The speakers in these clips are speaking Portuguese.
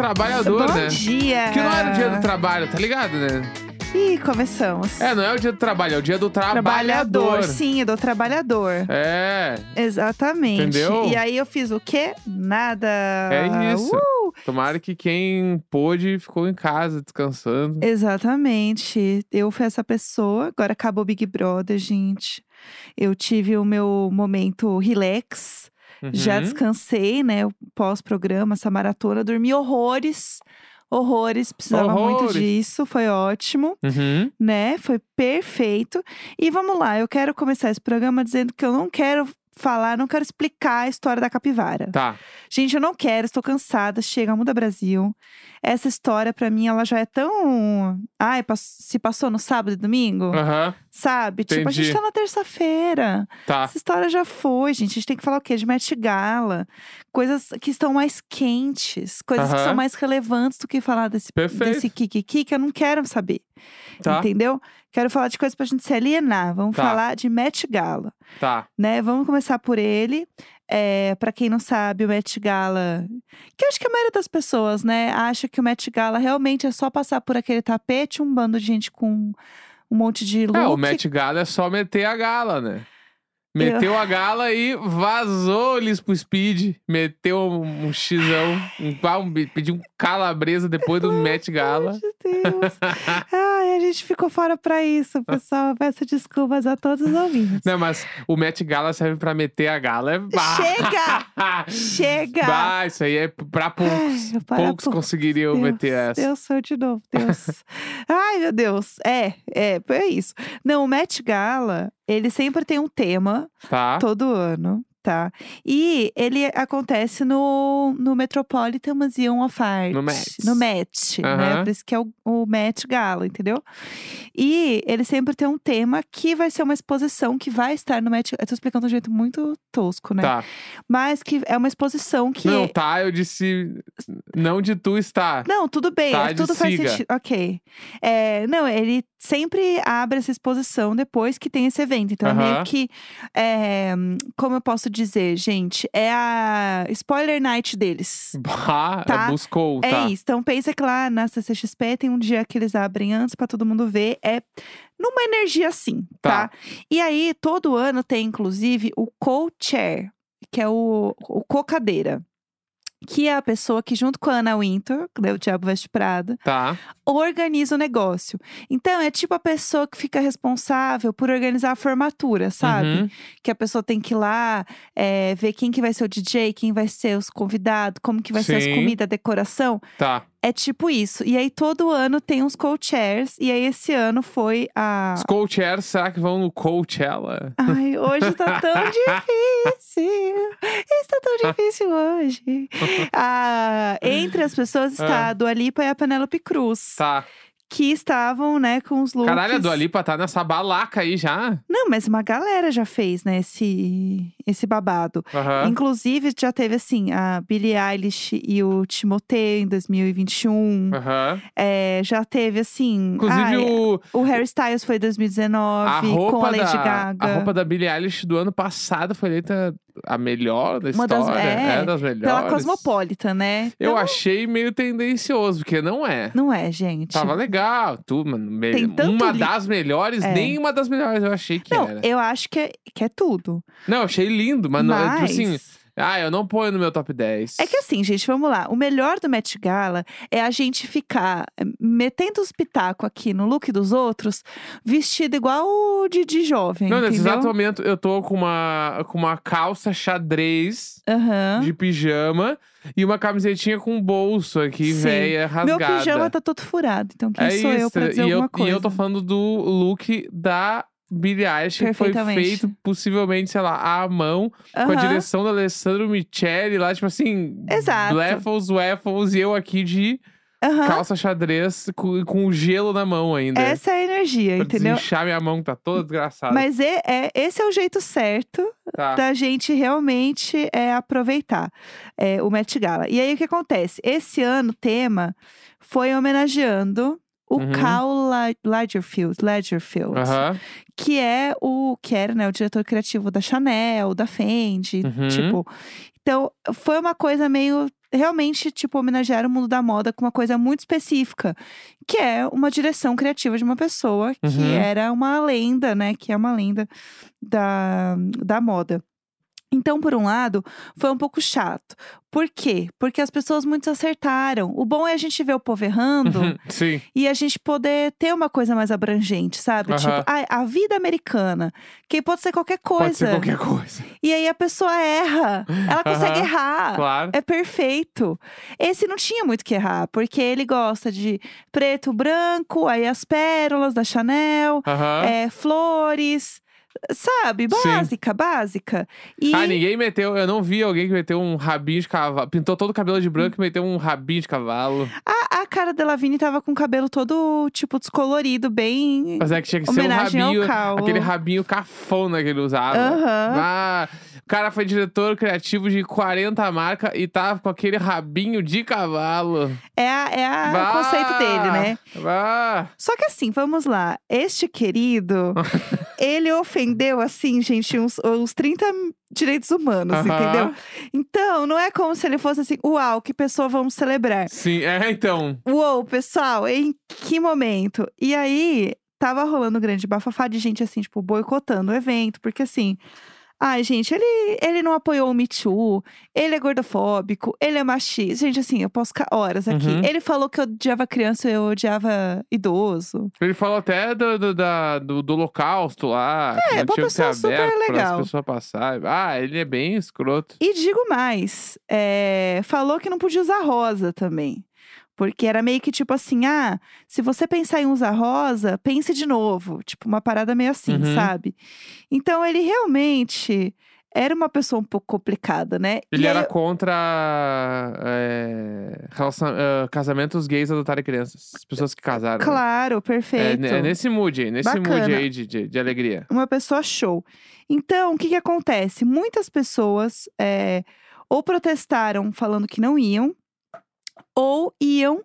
trabalhador, Bom né? dia! Que não era o dia do trabalho, tá ligado, né? Ih, começamos. É, não é o dia do trabalho, é o dia do trabalhador. Sim, é do trabalhador. É, Exatamente. Entendeu? E aí eu fiz o quê? Nada. É isso. Uh! tomara que quem pôde ficou em casa descansando. Exatamente. Eu fui essa pessoa. Agora acabou o Big Brother, gente. Eu tive o meu momento relax. Já Uhum. descansei, né? Pós-programa, essa maratona. Dormi horrores. Horrores. Precisava muito Horrores. disso. Foi ótimo. Uhum. né? Foi perfeito. E vamos lá, eu quero começar esse programa dizendo que eu não quero falar, não quero explicar a história da capivara. Tá. Gente, eu não quero, estou cansada. Chega, muda Brasil. Essa história, pra mim, ela já é tão. Ai, se passou no sábado e domingo, Aham. Sabe? Tipo, a gente entendi. tá na terça-feira. Tá. Essa história já foi, gente. A gente tem que falar o quê? De Met Gala. Coisas que estão mais quentes. Coisas que são mais relevantes do que falar desse, Perfeito. desse kikiki que eu não quero saber. Tá. Entendeu? Quero falar de coisas pra gente se alienar. Vamos Tá. falar de Met Gala, Tá. né? Vamos começar por ele. É, para quem não sabe, o Met Gala, que eu acho que a maioria das pessoas, né, acha que o Met Gala realmente é só passar por aquele tapete, um bando de gente com um monte de look. É, o Met Gala é só meter a gala, né? Meteu a gala e vazou-lhes pro speed. Meteu um, um xizão, um, um, pediu um calabresa depois do Met Gala. Meu Deus. Ai, a gente ficou fora pra isso, pessoal. Peço desculpas a todos os ouvintes. Não, mas o Met Gala serve pra meter a gala. É... Bah! Chega! Chega! Bah, isso aí é pra poucos. Ai, para poucos poucos. conseguiriam Deus, meter essa. Deus sou de novo, Deus. Ai, meu Deus. É, é, é isso. Não, o Met Gala, ele sempre tem um tema, Tá? todo ano, tá? E ele acontece no, no Metropolitan Museum of Art. No Met. No Met, né? Aham. Por isso que é o, o Met Gala, entendeu? E ele sempre tem um tema que vai ser uma exposição que vai estar no Met. Eu tô explicando de um jeito muito tosco, né? Tá. Mas que é uma exposição que. Não, tá, eu disse. Não de tu estar. Não, tudo bem, Tá, é, tudo faz siga. sentido. Ok. É, não, ele sempre abre essa exposição depois que tem esse evento. Então, é meio que. é, como eu posso dizer, gente? É a spoiler night deles. Tá. buscou, É tá. isso. Então, pensa que lá na CCXP tem um dia que eles abrem antes pra todo mundo ver. É numa energia assim, Tá. tá? E aí, todo ano tem, inclusive, o co-chair, que é o, o co-cadeira. Que é a pessoa que, junto com a Anna Wintour, né, o Diabo Veste Prada, Tá. organiza o negócio. Então, é tipo a pessoa que fica responsável por organizar a formatura, sabe? Uhum. Que a pessoa tem que ir lá, é, ver quem que vai ser o DJ, quem vai ser os convidados, como que vai ser as Sim. comidas, a decoração. Tá. É tipo isso. E aí, todo ano tem uns co-chairs. E aí, esse ano foi a... Os co-chairs, será que vão no Coachella? Ai, hoje tá tão difícil. Está tão difícil hoje. Ah, entre as pessoas está a Dua Lipa e a Penélope Cruz. Tá. Que estavam, né, com os looks... Caralho, a Dua Lipa tá nessa balaca aí já. Não, mas uma galera já fez, né, esse, esse babado. Aham. Inclusive, já teve, assim, a Billie Eilish e o Timothée em 2021. Aham. É, já teve, assim... Inclusive, ai, o, o Harry Styles foi em a 2019, com roupa a Lady da, Gaga. a roupa da Billie Eilish do ano passado foi eleita a melhor da Uma das- história. é, das melhores. Pela Cosmopolitan, né? Eu Então, achei meio tendencioso, porque não é. Não é, gente. Tava legal, tudo, mano. Me- Tem tanto uma li- das melhores, É. nem uma das melhores eu achei que Não, era. eu acho que é, que é tudo. Não, eu achei lindo, mas, não, é, tipo Mas... assim, ah, eu não ponho no meu top 10. É que assim, gente, vamos lá. O melhor do Met Gala é a gente ficar eh, metendo os pitacos aqui no look dos outros, vestido igual o de, de jovem, Não, nesse entendeu? exato momento eu tô com uma, com uma calça xadrez Aham. de pijama e uma camisetinha com bolso aqui, Sim. velha, Meu rasgada. pijama tá todo furado, então quem é sou isso. eu pra dizer e, eu, alguma coisa? e eu tô falando do look da Billie Eilish, que foi feito possivelmente, sei lá, à mão, com a direção do Alessandro Michele lá, tipo assim, Exato. Bleffles, Waffles, e eu aqui de Aham. calça xadrez com, com gelo na mão ainda. Essa é a energia, pra entendeu? desinchar minha mão, que tá toda desgraçada. Mas é, é- esse é o jeito certo Tá. da gente realmente é, aproveitar é, o Met Gala. E aí o que acontece? Esse ano o tema foi homenageando o Uhum. Carl Lagerfield Aham. que é o que era, né, o diretor criativo da Chanel, da Fendi, Uhum. tipo. Então, foi uma coisa meio realmente tipo homenagear o mundo da moda com uma coisa muito específica, que é uma direção criativa de uma pessoa que Uhum. era uma lenda, né, que é uma lenda da, da moda. Então, por um lado, foi um pouco chato. Por quê? Porque as pessoas muito acertaram. O bom é a gente ver o povo errando Uhum, e a gente poder ter uma coisa mais abrangente, sabe? Tipo, ai, a vida americana, que pode ser qualquer coisa. Pode ser qualquer coisa. E aí a pessoa erra. Ela consegue errar. Claro. É perfeito. Esse não tinha muito que errar, porque ele gosta de preto, branco, aí as pérolas da Chanel, é, flores, sabe? Sim. Básica, básica. E Ah, ninguém meteu. Eu não vi alguém que meteu um rabinho de cavalo. Pintou todo o cabelo de branco e meteu um rabinho de cavalo. a, a cara da Lavigne tava com o cabelo todo, tipo, descolorido, bem. Mas é que tinha que ser um rabinho. Aquele rabinho cafona que ele usava. Aham. Ah, o cara foi diretor criativo de 40 marcas e tava com aquele rabinho de cavalo. É, a, é a- o Bah! conceito dele, né? Ah, Só que assim, vamos lá. Este querido, ele ofendeu, assim, gente, uns, uns 30 direitos humanos, Aham. entendeu? Então, não é como se ele fosse assim, uau, que pessoa vamos celebrar. sim, é então. Uou, pessoal, em que momento? E aí, tava rolando um grande bafafá de gente, assim, tipo, boicotando o evento, porque assim. Ai, gente, ele, ele não apoiou o Me Too, ele é gordofóbico, ele é machista. Gente, assim, eu posso ficar horas aqui. Uhum. Ele falou que eu odiava criança, eu odiava idoso. Ele falou até do, do, da- do, do holocausto lá. que É, não tinha que ser pessoa aberto para legal. as pessoas passarem. Ah, ele é bem escroto. E digo mais, é, falou que não podia usar rosa também. Porque era meio que tipo assim, ah, se você pensar em usar rosa, pense de novo. Tipo, uma parada meio assim, Uhum. sabe? Então ele realmente era uma pessoa um pouco complicada, né? Ele E era eu- contra é, relacion- ah, casamentos gays adotarem crianças. As pessoas que casaram. né? Claro, É, perfeito. é nesse mood aí, nesse mood Bacana. aí de, de, de alegria. uma pessoa show. Então, o que que acontece? Muitas pessoas é, ou protestaram falando que não iam, ou iam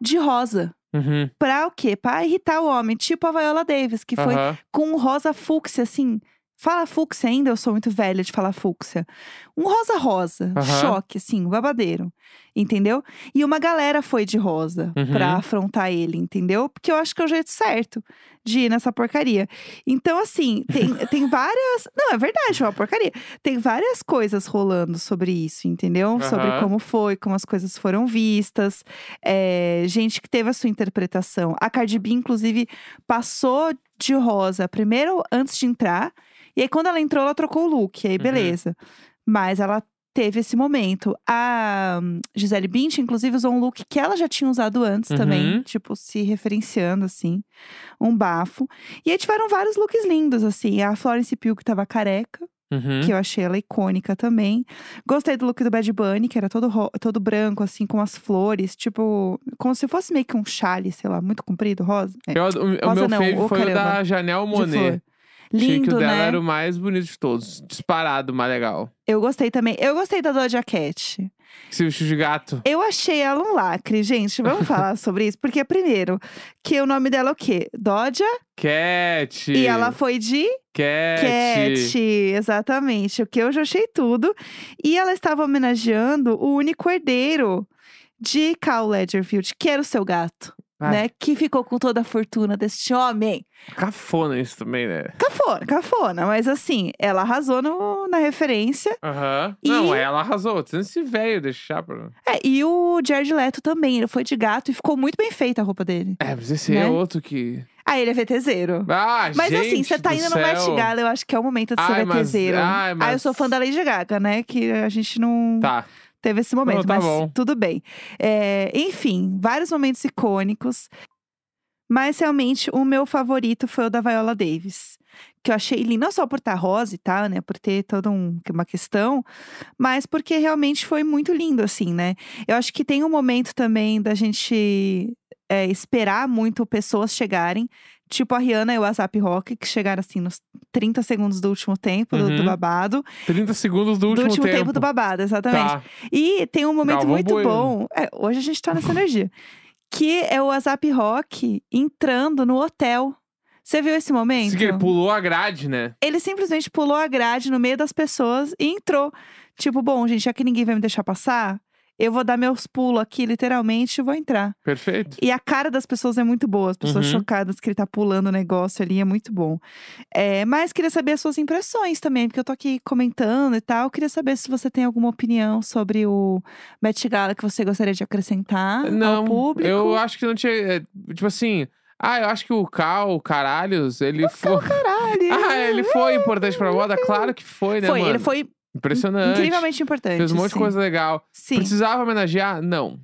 de rosa. Uhum. Pra o quê? Pra irritar o homem, tipo a Viola Davis, que foi aham. com um rosa fúcsia, assim. Fala fúcsia ainda, eu sou muito velha de falar fúcsia. Um rosa rosa, Aham. choque, assim, babadeiro. Entendeu? E uma galera foi de rosa Uhum. pra afrontar ele, entendeu? Porque eu acho que é o jeito certo de ir nessa porcaria. Então, assim, tem, tem várias. Não, é verdade, é uma porcaria. Tem várias coisas rolando sobre isso, entendeu? Sobre Aham. como foi, como as coisas foram vistas. É, gente que teve a sua interpretação. A Cardi B, inclusive, passou de rosa primeiro antes de entrar. E aí, quando ela entrou, ela trocou o look. Aí, Uhum. beleza. Mas ela teve esse momento. A hum, Gisele Bündchen, inclusive, usou um look que ela já tinha usado antes também. Uhum. Tipo, se referenciando, assim. Um bafo. E aí, tiveram vários looks lindos, assim. A Florence Pugh, que tava careca. Uhum. Que eu achei ela icônica também. Gostei do look do Bad Bunny, que era todo, todo branco, assim, com as flores. Tipo, como se fosse meio que um chale, sei lá, muito comprido, rosa. É, Eu- o, o Rosa meu não, foi o da caramba. Janelle Monet. Flor. Achei que Lindo, o dela né? era o mais bonito de todos. Disparado, mais legal. Eu gostei também. Eu gostei da Doja Cat. Se vestiu de gato. Eu achei ela um lacre, gente. Vamos falar sobre isso? Porque, primeiro, que o nome dela é o quê? Doja. Cat. E ela foi de Cat. Cat. Exatamente. O que eu já achei tudo. E ela estava homenageando o único herdeiro de Carl Ledgerfield, que era o seu gato. Ai. Né? Que ficou com toda a fortuna deste homem. Cafona isso também, né? Cafona, cafona. Mas assim, ela arrasou no- na referência. Aham. E- Não, ela arrasou. Tem esse velho deixar pra. É, e o Jared Leto também. Ele foi de gato e ficou muito bem feita a roupa dele. É, mas esse Né? é outro que. Ah, ele é VTZero. Ah, Mas gente assim, você tá do indo no céu. Met Gala, eu acho que é o momento de ser Ai, mas- VTZero. ai, Ah, eu sou mas- fã da Lady Gaga, né? Que a gente não Tá. Teve esse momento, tá mas bom. tudo bem. É, enfim, vários momentos icônicos. Mas realmente o meu favorito foi o da Viola Davis. Que eu achei lindo, não só por estar rosa e tal, né? Por ter toda um- uma questão, mas porque realmente foi muito lindo, assim, né? Eu acho que tem um momento também da gente é, esperar muito pessoas chegarem. Tipo a Rihanna e o WhatsApp Rock, que chegaram assim nos 30 segundos do último tempo do, do Uhum. babado. 30 segundos do Do último, último tempo. do babado, exatamente. Tá. E tem um momento muito Bueno. bom. é, hoje a gente tá nessa energia. Que é o WhatsApp Rock entrando no hotel. Você viu esse momento? Que ele pulou a grade, né? Ele simplesmente pulou a grade no meio das pessoas e entrou. Tipo, bom, gente, já que ninguém vai me deixar passar, eu vou dar meus pulos aqui, literalmente, e vou entrar. Perfeito. E a cara das pessoas é muito boa, as pessoas Uhum. chocadas que ele tá pulando o negócio ali, é muito bom. É, mas queria saber as suas impressões também, porque eu tô aqui comentando e tal. Queria saber se você tem alguma opinião sobre o Met Gala que você gostaria de acrescentar ao Não, público. eu acho que não tinha. é, Tipo assim. Ah, eu acho que o Cal, o Caralhos, ele foi. Caralho! Ah, ele foi importante pra moda? Claro que foi, né, foi, mano? ele foi Impressionante. incrivelmente importante. Fez um monte de sim. coisa legal. Sim. Precisava homenagear? Não.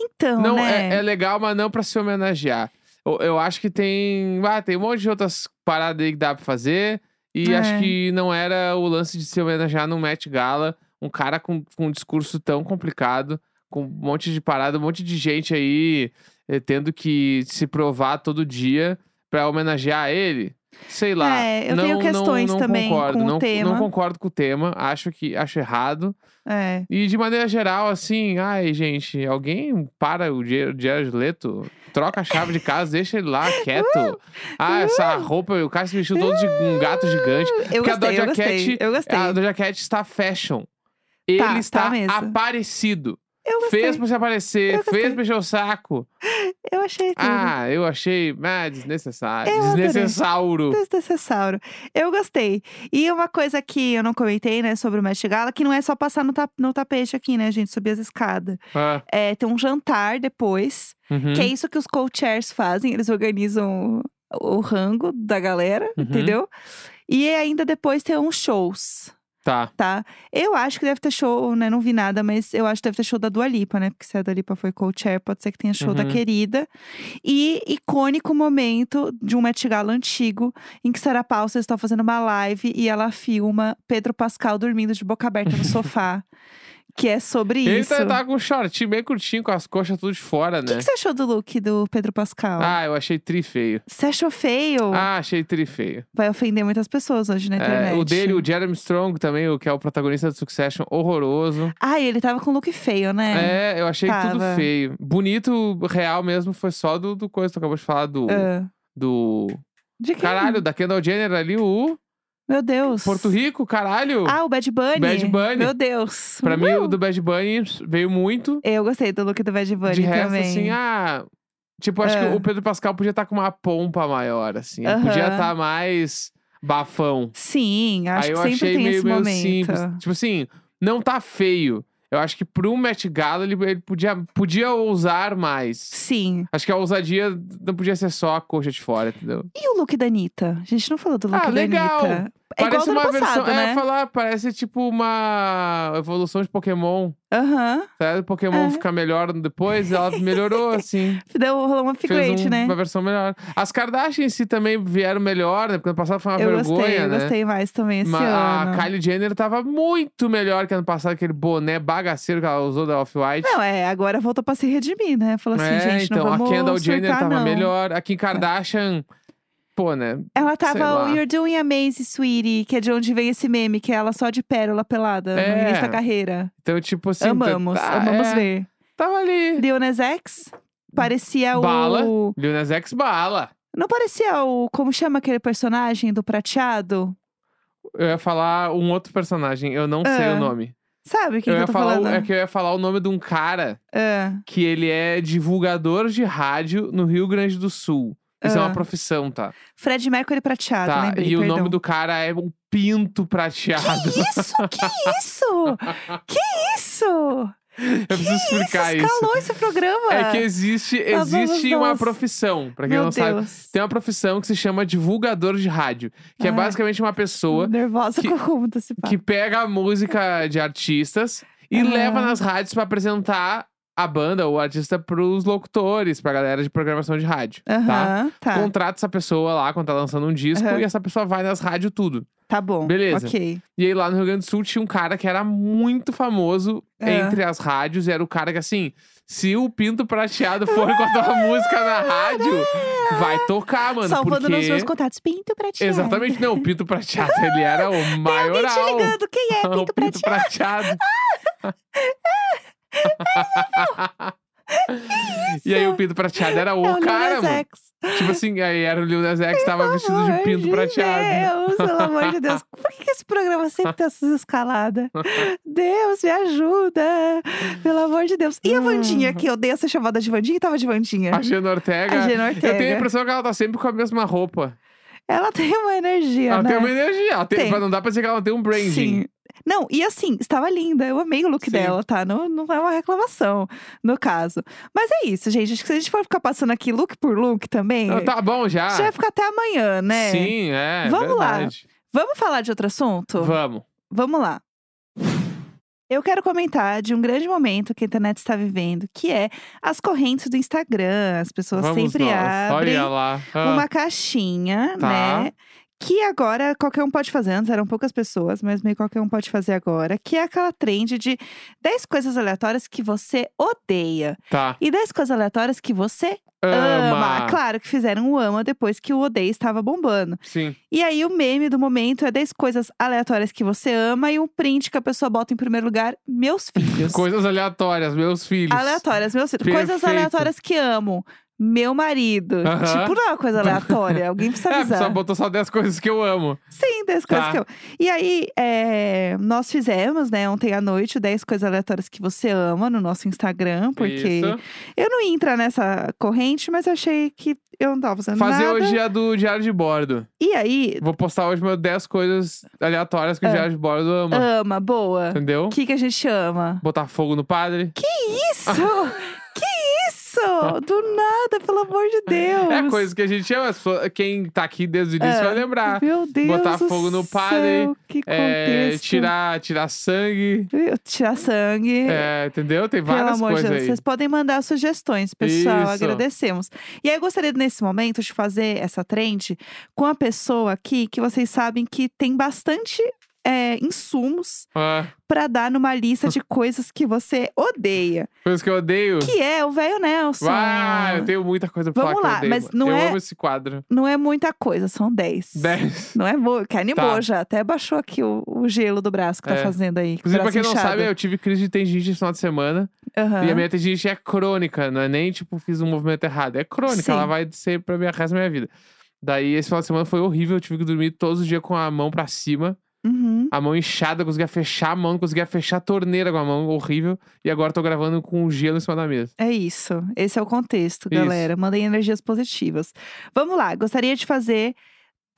Então, não, né? é, é legal, mas não pra se homenagear. Eu, eu acho que tem. Ah, tem um monte de outras paradas aí que dá pra fazer. E É. acho que não era o lance de se homenagear no Met Gala. Um cara com, com um discurso tão complicado, com um monte de parada, um monte de gente aí eh, tendo que se provar todo dia pra homenagear ele. Sei lá. É, eu não, tenho não- questões não também concordo, com o não, tema. Não concordo com o tema. Acho que acho errado. É. E de maneira geral, assim, ai, gente, alguém para o Jared Leto, troca a chave de casa, deixa ele lá quieto. Ah, essa roupa, o cara se vestiu todo de um gato gigante. Eu Porque a gostei, eu Doja gostei. Cat- Eu gostei. A Doja Cat está fashion. Ele Tá, está tá aparecido. Gostei. Fez pra se aparecer, gostei. fez pra encher o saco. Eu achei tudo. Ah, eu achei ah, desnecessário. Eu. Desnecessauro. Desnecessário. Eu gostei. E uma coisa que eu não comentei, né, sobre o Met Gala, que não é só passar no, tap- no tapete aqui, né, gente, subir as escadas. Ah, É, tem um jantar depois, uhum. que é isso que os co-chairs fazem. Eles organizam o, o rango da galera, Uhum. entendeu? E ainda depois tem uns shows. Tá. Tá? Eu acho que deve ter show, né? Não vi nada, mas eu acho que deve ter show da Dua Lipa, né? Porque se a Dua Lipa foi co-chair, pode ser que tenha show da Uhum. querida. E icônico momento de um Met Gala antigo, em que Sarah Paulson está fazendo uma live e ela filma Pedro Pascal dormindo de boca aberta no sofá. que é sobre Ele isso. tá, tá com um shortinho bem curtinho, com as coxas tudo de fora, O que, né? que você achou do look do Pedro Pascal? Ah, eu achei tri feio. Você achou feio? Ah, achei tri feio. Vai ofender muitas pessoas hoje na internet. É, o dele, o Jeremy Strong também, o que é o protagonista do Succession, horroroso. Ah, ele tava com look feio, né? É, eu achei tudo Tava. feio. Bonito, real mesmo, foi só do, do coisa que tu acabou de falar, do... Ah. do... De quem? Caralho, da Kendall Jenner ali, o Meu Deus. Porto Rico, caralho. Ah, o Bad Bunny. Bad Bunny. Meu Deus. pra mim, Uh! o do Bad Bunny veio muito. Eu gostei do look do Bad Bunny De resto, também. assim, ah... Tipo, acho Ah. que o Pedro Pascal podia estar com uma pompa maior, assim. Ele Podia Aham. estar mais bafão. Sim, acho Aí que eu sempre achei tem meio, esse meio momento. simples. Tipo assim, não tá feio. Eu acho que pro Met Gala ele, ele podia, podia ousar mais. Sim. Acho que a ousadia não podia ser só a coxa de fora, entendeu? E o look da Anitta? A gente não falou do look Ah, da legal. Anitta. É igual parece ano uma passado, versão. É, né? falar, parece tipo uma evolução de Pokémon. Aham. Sabe? O Pokémon É. fica melhor depois, ela melhorou, assim. Deu rolou um Fez upgrade, um- né? uma versão melhor. As Kardashian em si também vieram melhor, né? Porque ano passado foi uma eu vergonha, gostei, eu né? gostei mais também esse Ma- ano. A Kylie Jenner tava muito melhor que ano passado, aquele boné bagaceiro que ela usou da Off-White. Não, é, agora voltou pra se redimir, né? Falou assim, é, gente, então, não vamos a Kendall Jenner surtar, tava não. melhor. A Kim Kardashian, pô, né? Ela Sei tava o. You're Doing Amazing, Sweetie, que é de onde vem esse meme, que é ela só de pérola pelada no É. início da carreira. Então, tipo assim. amamos, tá- amamos é, ver. Tava ali. Lil Nas X parecia Bala. o... Lil Nas X bala. Não parecia o... Como chama aquele personagem do prateado? Eu ia falar um outro personagem, eu não sei Ah, o nome. Sabe quem eu que ia eu tô falar, o- falando? é que eu ia falar o nome de um cara Ah, que ele é divulgador de rádio no Rio Grande do Sul. Isso é Ah. uma profissão, tá? Fred Mercury prateado, tá. lembrei, e o perdão. nome do cara é um pinto prateado. Isso, que isso? que isso? Eu preciso explicar isso? Escalou esse programa? É que existe, Nós vamos existe uma profissão, pra quem Meu não sabe. Deus. Tem uma profissão que se chama divulgador de rádio, que é Ai. basicamente uma pessoa Nervosa que- com como antecipar. que pega a música de artistas e Aham. leva nas rádios pra apresentar a banda ou o artista pros locutores, pra galera de programação de rádio, tá? Aham, tá. Contrata essa pessoa lá quando tá lançando um disco Aham. e essa pessoa vai nas rádios tudo. Tá bom. Beleza. Ok. E aí lá no Rio Grande do Sul tinha um cara que era muito famoso entre as rádios. E era o cara que assim, se o Pinto Prateado for com a tua música na rádio, vai tocar, mano. Salvando porque... nos meus contatos. Pinto prateado. Exatamente, não, o Pinto Prateado, ele era o Tem alguém te ligando. Quem é o Pinto Pinto prateado? Prateado. e aí o Pinto Prateado era o é o cara, mano. Tipo assim, aí era o Lil Nas X, tava vestido de pinto de prateado. Deus, pelo amor de Deus. Por que, esse programa sempre tem essas escaladas? Deus, me ajuda. Pelo amor de Deus. E a Vandinha, que eu dei essa chamada de Vandinha e tava de Vandinha? A Gena Ortega. A Gena Eu tenho a Ortega. impressão que ela tá sempre com a mesma roupa. Ela tem uma energia, Ela né? tem uma energia. Ela tem, Tem. Não dá pra dizer que ela tem um branding. Sim. Não, e assim, estava linda. Eu amei o look Sim. dela, tá? Não, não é uma reclamação, no caso. Mas é isso, gente. Acho que se a gente for ficar passando aqui look por look também, Não, tá bom já. já vai ficar até amanhã, né? Sim, é. Vamos lá. verdade. Vamos falar de outro assunto? Vamos. Vamos lá. Eu quero comentar de um grande momento que a internet está vivendo, que é as correntes do Instagram. As pessoas Vamos sempre nós. abrem Olha lá. Ah, uma caixinha, Tá. né? Que agora qualquer um pode fazer. Antes eram poucas pessoas, mas meio qualquer um pode fazer agora. Que é aquela trend de 10 coisas aleatórias que você odeia. Tá. E 10 coisas aleatórias que você Ama. ama. Claro que fizeram o ama depois que o odeia estava bombando. Sim. E aí o meme do momento é 10 coisas aleatórias que você ama e um print que a pessoa bota em primeiro lugar, meus filhos. Coisas aleatórias, meus filhos. Aleatórias, meus filhos. Coisas Perfeito. aleatórias que amo. Meu marido. Aham. Tipo, não é uma coisa aleatória. Alguém precisa É, avisar. só botou só 10 coisas que eu amo. Sim, 10 coisas Tá. que eu. E aí, é, nós fizemos, né, ontem à noite, o 10 coisas aleatórias que você ama no nosso Instagram, porque Isso. eu não ia entrar nessa corrente, mas eu achei que eu não tava fazendo Fazer nada. hoje a do Diário de Bordo. E aí, Vou postar hoje meu 10 coisas aleatórias que o Ah. Diário de Bordo ama. ama, boa. Entendeu? O que, que a gente ama? Botar fogo no padre. Que isso? Do nada, pelo amor de Deus. É coisa que a gente ama. Quem tá aqui desde o início É. vai lembrar. Meu Deus botar fogo no padre, Que É, tirar, tirar sangue. Tirar sangue. É, entendeu? Tem Pelo várias amor de coisas Deus, aí. vocês podem mandar sugestões, pessoal. Isso. Agradecemos. E aí, eu gostaria, nesse momento, de fazer essa trend com a pessoa aqui que vocês sabem que tem bastante é, insumos Ah, pra dar numa lista de coisas que você odeia. coisas que eu odeio. Que é o velho Nelson. Ah, eu tenho muita coisa pra Vamos falar lá, eu mas não eu é- amo esse quadro. Não é muita coisa, são 10. 10. Não é boa, que animou Tá. já. Até baixou aqui o, o gelo do braço que tá É. fazendo aí. Inclusive, pra quem não inchado. sabe, eu tive crise de tendinite esse final de semana. Aham. E a minha tendinite é crônica, não é nem tipo, fiz um movimento errado. É crônica, Sim. ela vai ser pra minha resto da minha vida. Daí, esse final de semana foi horrível. Eu tive que dormir todos os dias com a mão pra cima. Uhum. A mão inchada, conseguia fechar a mão, conseguia fechar a torneira com a mão, horrível. E agora tô gravando com um gelo em cima da mesa. É isso. Esse é o contexto, Isso. galera. Mandem energias positivas. Vamos lá. Gostaria de fazer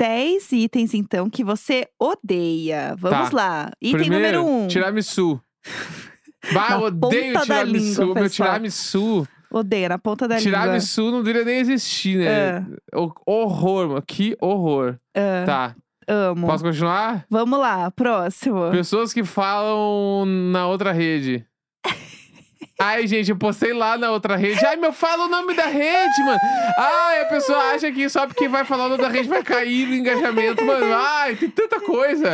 10 itens, então, que você odeia. Vamos Tá. lá. Item Primeiro, número 1. Um. tiramisu. Bah, odeio tiramisu. língua, Meu tiramisu. Odeia, na ponta da língua. Tiramisu não deveria nem existir, né? O- Horror, mano. Que horror. Ah, Tá. Amo. Posso continuar? Vamos lá, próximo. Pessoas que falam na outra rede. Ai, gente, eu postei lá na outra rede. Ai, meu, fala o nome da rede, mano. Ai, a pessoa acha que só porque vai falar o nome da rede vai cair no engajamento, mano. Ai, tem tanta coisa.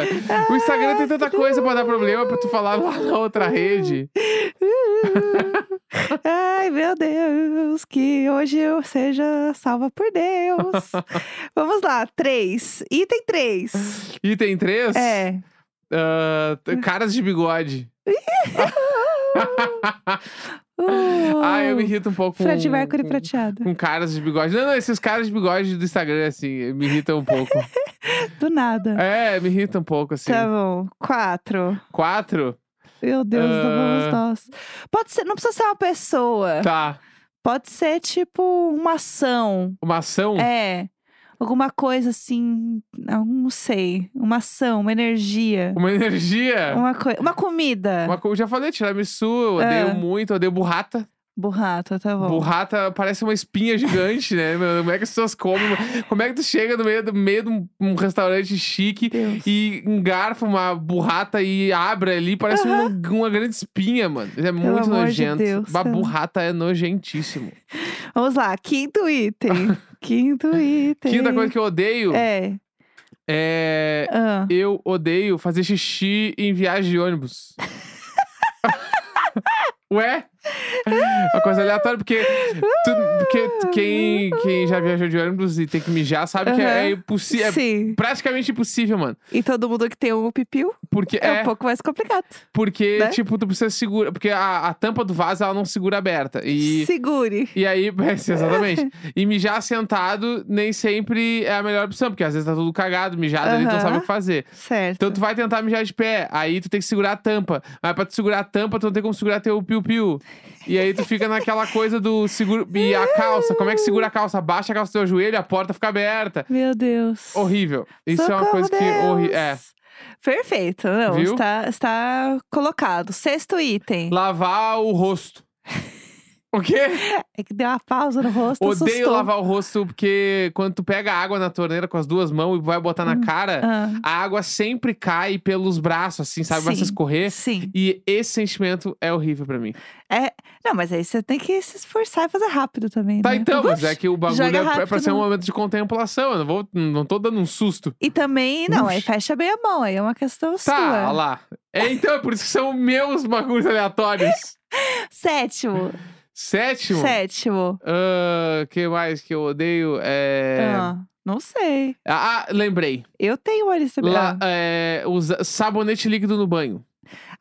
O Instagram tem tanta coisa pra dar problema pra tu falar lá na outra rede. Ai, meu Deus, que hoje eu seja salva por Deus. Vamos lá, três. Item três. Item 3. É. ah, t- caras de bigode. Uh, Ai, eu me irrito um pouco Fred com, Mercury com, prateado. com caras de bigode. Não, não, esses caras de bigode do Instagram, assim, me irritam um pouco. Do nada. é, me irrita um pouco, assim. Tá bom. Quatro. Quatro? Meu Deus, Ah. vamos nós. Pode ser, não precisa ser uma pessoa. Tá. Pode ser tipo uma ação. Uma ação? É. Alguma coisa assim, não sei. Uma ação, uma energia. Uma energia? Uma coisa. Uma comida. Uma co- já falei, tiramisu, eu odeio Ah. muito, eu odeio burrata. Burrata, tá bom. Burrata parece uma espinha gigante, né? Como é que as pessoas comem? Como é que tu chega no meio, do meio de um, um restaurante chique Deus. e engarfa uma burrata e abre ali, parece uma, uma grande espinha, mano. É muito amor de nojento. Deus, Uma é. burrata é nojentíssimo. Vamos lá, quinto item. quinto item. Quinta coisa que eu odeio É. é. Ah. Eu odeio fazer xixi em viagem de ônibus. Ué? Uma coisa aleatória, porque, tu- porque quem, quem já viajou de ônibus e tem que mijar sabe que é, Aham. impossível. É praticamente impossível, mano. E todo mundo que tem um pipiu Porque é, é, um pouco mais complicado. porque, né? tipo, tu precisa segurar. Porque a, a tampa do vaso ela não segura aberta. E. Segure. E aí, é, sim, exatamente. E mijar sentado nem sempre é a melhor opção, porque às vezes tá tudo cagado, mijado ali, tu não Aham. sabe o que fazer. Certo. Então tu vai tentar mijar de pé, aí tu tem que segurar a tampa. Mas pra tu segurar a tampa, tu não tem como segurar teu piu-piu. E aí tu fica naquela coisa do seguro. E a calça, como é que segura a calça? Baixa a calça do teu joelho, a porta fica aberta. Meu Deus. Horrível. Isso é uma Socorro, coisa que. Horri... É. Deus. Perfeito, não, Viu? está, está colocado. Sexto item. Lavar o rosto. O quê? É que deu uma pausa no rosto, Odeio assustou. lavar o rosto porque quando tu pega água na torneira com as duas mãos e vai botar na cara, Ah, a água sempre cai pelos braços, assim, sabe? Começa a Sim. escorrer. sim. E esse sentimento é horrível pra mim. É, não, mas aí você tem que se esforçar e fazer rápido também, Tá, né? então, mas é que o bagulho é pra- é pra ser um momento de contemplação. Eu não, vou, não tô dando um susto. E também, não, aí Ux. fecha bem a mão, aí é uma questão Tá, sua. olha lá. É, então, é por isso que são meus bagulhos aleatórios. Sétimo. Sétimo. Sétimo. O que mais que eu odeio? É... Ah, não sei. Ah, lembrei. Eu tenho uma lista. La- Ah. é, usa- sabonete líquido no banho.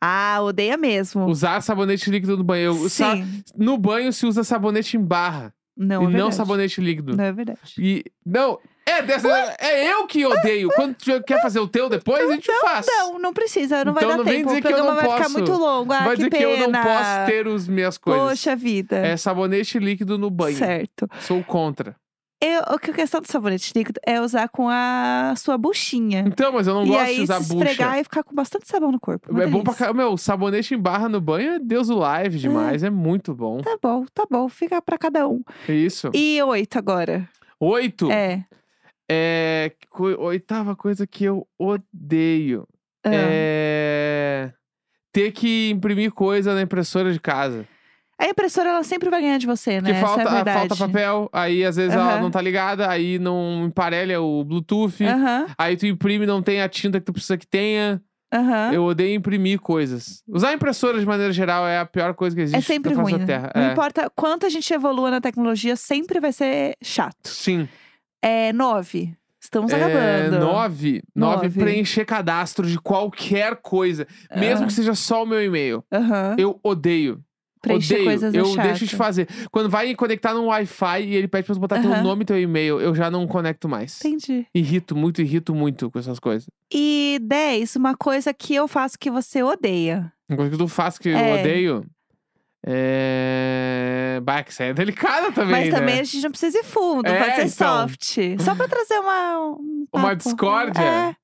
Ah, odeia mesmo. Usar sabonete líquido no banho. Sa- Sim. No banho se usa sabonete em barra. Não, e é não verdade. sabonete líquido. Não é verdade. E. Não. É, dessa, é eu que odeio. Quando tu quer fazer o teu depois, a gente faz. Não, não precisa, não vai Então dar não vem tempo. dizer O que eu programa não vai ficar posso. muito longo. Ah, Vai que dizer pena. que eu não posso ter as minhas coisas. Poxa vida. É sabonete líquido no banho. Certo. Sou contra. Eu, o que a questão do sabonete líquido é usar com a sua buchinha. Então, mas eu não e gosto aí de usar se bucha. esfregar e ficar com bastante sabão no corpo. Uma É bom pra delícia. caramba. Meu, sabonete em barra no banho é Deus do live demais. É, muito bom. Tá bom, tá bom. Fica pra cada um. Isso. E oito agora. Oito. É. É. Oitava coisa que eu odeio. ah, É. Ter que imprimir coisa na impressora de casa. A impressora, ela sempre vai ganhar de você, né? Porque falta, Essa é a verdade. falta papel, aí às vezes ela Aham. não tá ligada, aí não emparelha o Bluetooth. Aham, Aí tu imprime não tem a tinta que tu precisa que tenha. aham. Eu odeio imprimir coisas. Usar impressora de maneira geral é a pior coisa que existe É sempre ruim. né? Terra. Não É. importa quanto a gente evolua na tecnologia, sempre vai ser chato. Sim. É nove. Estamos É, acabando. nove. Nove Nove. preencher cadastro de qualquer coisa. Mesmo Ah. que seja só o meu e-mail. Aham. Eu odeio. Preencher odeio. coisas é eu deixo de fazer. Quando vai conectar no Wi-Fi e ele pede pra você botar teu Aham. nome e teu e-mail, eu já não conecto mais. Entendi. Irrito muito, irrito muito com essas coisas. E 10, uma coisa que eu faço que você odeia. Uma coisa que tu faz que eu É. odeio. É. Bah, que isso aí é delicada também. Mas né? também a gente não precisa ir fundo, É, pode ser então. soft. Só pra trazer uma. Um Uma discórdia? É.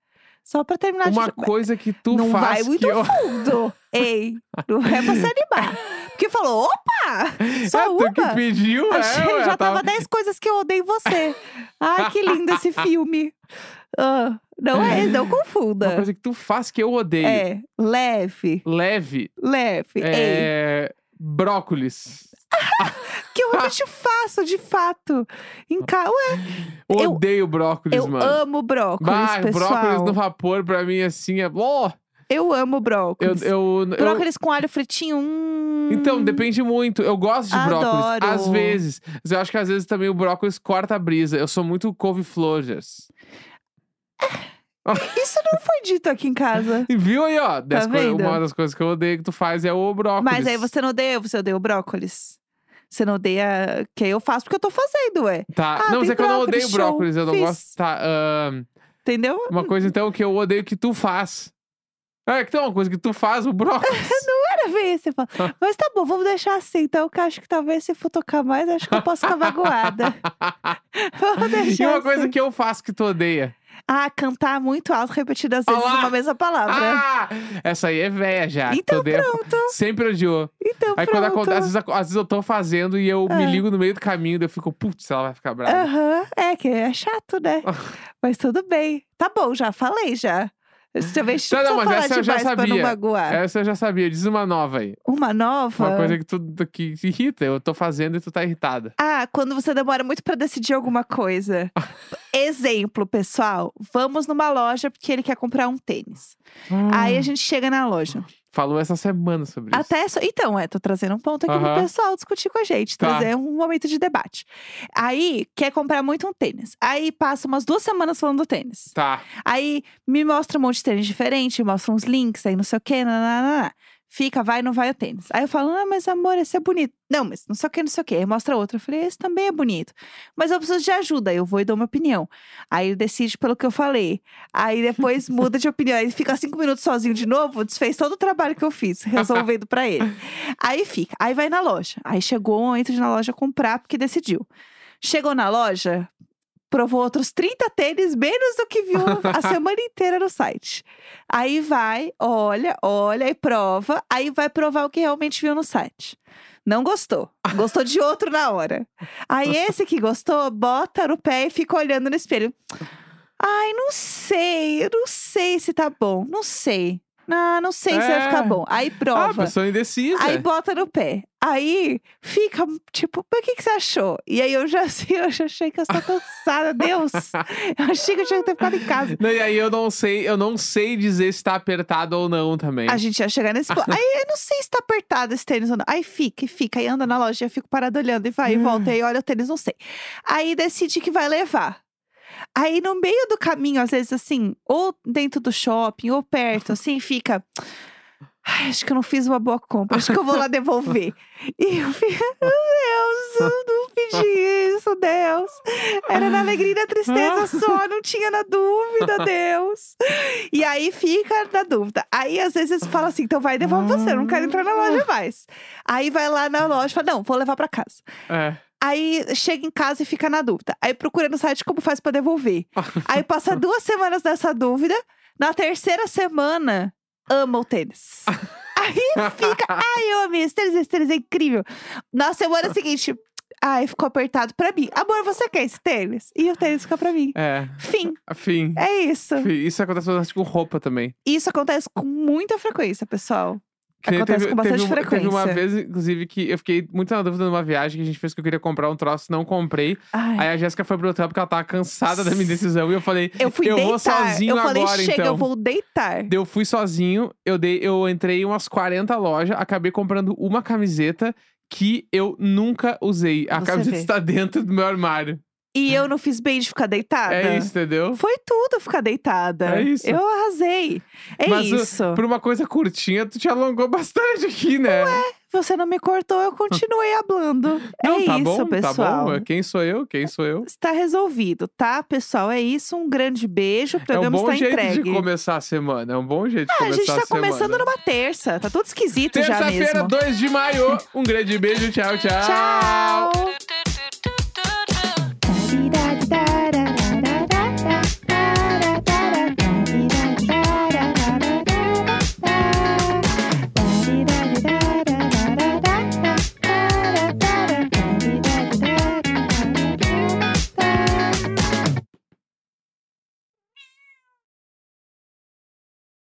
Só pra terminar Uma de. coisa que tu não faz vai que muito eu... fundo. Ei, não é pra se animar. Porque falou, opa! Só Ah, tu que uma. pediu, é, Achei, ué, já tava- tava 10 coisas que eu odeio em você. Ai, que lindo esse filme. Ah, não é, não Uma confunda. coisa que tu faz que eu odeio. É, leve, Leve. leve. Ei, É. Brócolis. que eu realmente faço, de fato. Em ca... Ué, Eu- Odeio brócolis, eu mano. amo brócolis, Bah, pessoal. brócolis no vapor pra mim assim é. Oh, Eu amo eu, brócolis. eu, eu- Brócolis com alho fritinho, hum... Então, depende muito. Eu gosto de brócolis. Adoro. Às vezes. Mas eu acho que às vezes também o brócolis corta a brisa. Eu sou muito couve-flores. Isso não foi dito aqui em casa. E Viu aí, ó? Tá uma das coisas que eu odeio que tu faz é o brócolis. Mas aí você não odeia, você odeia o brócolis. Você não odeia. Que aí eu faço porque eu tô fazendo, ué. Tá. Ah, não, mas é que eu não odeio show, brócolis. Eu não fiz. gosto. Tá. ahn, Entendeu? uma coisa então que eu odeio que tu faz. É que tem uma coisa que tu faz, o brócolis. Para ver, você fala. Mas tá bom, vamos deixar assim. Então, que eu acho que talvez se for tocar mais, acho que eu posso ficar magoada. vamos e deixar uma coisa assim. que eu faço que tu odeia. Ah, cantar muito alto repetidas vezes Ah lá! uma mesma palavra. Ah! Essa aí é velha já. Então odeia. pronto. Sempre odiou. Então Aí pronto. quando acontece, às vezes, às vezes eu tô fazendo e eu me Ah. ligo no meio do caminho, daí eu fico, putz, ela vai ficar brava. Aham, é que é chato, né? Mas tudo bem. Tá bom, já falei já. Talvez Tá, não, não, mas essa eu já sabia. Essa eu já sabia, diz uma nova aí. Uma nova? Uma coisa que tu que irrita. Eu tô fazendo e tu tá irritada. Ah, quando você demora muito pra decidir alguma coisa. Exemplo, pessoal. Vamos numa loja porque ele quer comprar um tênis. Aí a gente chega na loja. Falou essa semana sobre isso. Até. Então, é, tô trazendo um ponto aqui Aham. pro pessoal discutir com a gente, Tá. trazer um momento de debate. Aí, quer comprar muito um tênis. Aí passa umas duas semanas falando do tênis. Tá. Aí me mostra um monte de tênis diferente, mostra uns links, aí não sei o quê, nananana. Fica, vai, não vai o tênis. Aí eu falo, ah, mas amor, esse é bonito. Não, mas não sei o que, não sei o que. Aí mostra outro. Eu falei, esse também é bonito. Mas eu preciso de ajuda. Eu vou e dou minha opinião. Aí ele decide pelo que eu falei. Aí depois muda de opinião. Aí fica cinco minutos sozinho de novo, desfez todo o trabalho que eu fiz, resolvendo pra ele. Aí fica. Aí vai na loja. Aí chegou, entra na loja comprar, porque decidiu. Chegou na loja, provou outros 30 tênis, menos do que viu a semana inteira no site. Aí vai, olha, olha e prova. Aí vai provar o que realmente viu no site. Não gostou. Gostou de outro na hora. Aí esse que gostou, bota no pé e fica olhando no espelho. Ai, não sei, eu não sei se tá bom. Não sei. Ah, não sei se vai É. ficar bom. Aí Ah, prova. pessoa indecisa. Aí bota no pé. Aí fica, tipo, mas o que, que você achou? E aí eu já assim, eu já achei que eu estou cansada. Deus! Eu achei que eu tinha que ter ficado em casa. Não, e aí eu não sei, eu não sei dizer se tá apertado ou não também. A gente ia chegar nesse ponto. Aí eu não sei se tá apertado esse tênis ou não. Aí fica, e fica, aí anda na loja, eu fico parada olhando e vai e volta. E aí olha o tênis, não sei. Aí decide que vai levar. Aí no meio do caminho, às vezes assim, ou dentro do shopping, ou perto, assim, fica. Ai, acho que eu não fiz uma boa compra, acho que eu vou lá devolver. E eu fico, meu Deus, eu não pedi isso, Deus. Era na alegria e na tristeza só, não tinha na dúvida, Deus. E aí fica na dúvida. Aí às vezes fala assim, então vai devolve você, eu não quero entrar na loja mais. Aí vai lá na loja e fala, não, vou levar pra casa. É. Aí chega em casa e fica na dúvida. Aí procura no site como faz pra devolver. Aí passa duas semanas dessa dúvida. Na terceira semana, ama o tênis. Aí fica, ai, eu amei esse tênis, esse tênis é incrível. Na semana seguinte, ai, ficou apertado pra mim. Amor, você quer esse tênis? E o tênis fica pra mim. É. Fim. Afim. É isso. Isso acontece bastante com roupa também. Isso acontece com muita frequência, pessoal. Acontece com bastante teve, uma- Teve uma frequência. vez, inclusive, que eu fiquei muito na dúvida numa viagem que a gente fez que eu queria comprar um troço, não comprei. Ai. Aí a Jéssica foi pro hotel porque ela tava cansada da minha decisão. E eu falei, eu fui eu deitar. vou sozinho eu falei, agora, chega, então. eu vou deitar. Eu fui sozinho, eu, dei, eu entrei em umas 40 lojas, acabei comprando uma camiseta que eu nunca usei. A Você camiseta vê. está dentro do meu armário. E eu não fiz bem de ficar deitada. É isso, entendeu? Foi tudo ficar deitada. É isso. Eu arrasei. É Mas o- isso. Por uma coisa curtinha, tu te alongou bastante aqui, né? Você não me cortou, eu continuei hablando. Não, é tá isso, bom, pessoal. tá bom. Quem sou eu? Quem sou eu? Está resolvido, tá, pessoal? É isso. Um grande beijo. O É um programa bom está jeito entregue. de começar a semana. É um bom jeito de Ah, a começar gente tá semana. começando numa terça. Tá tudo esquisito já Terça-feira, mesmo. 2 de maio. Um grande beijo. Tchau, tchau. Tchau!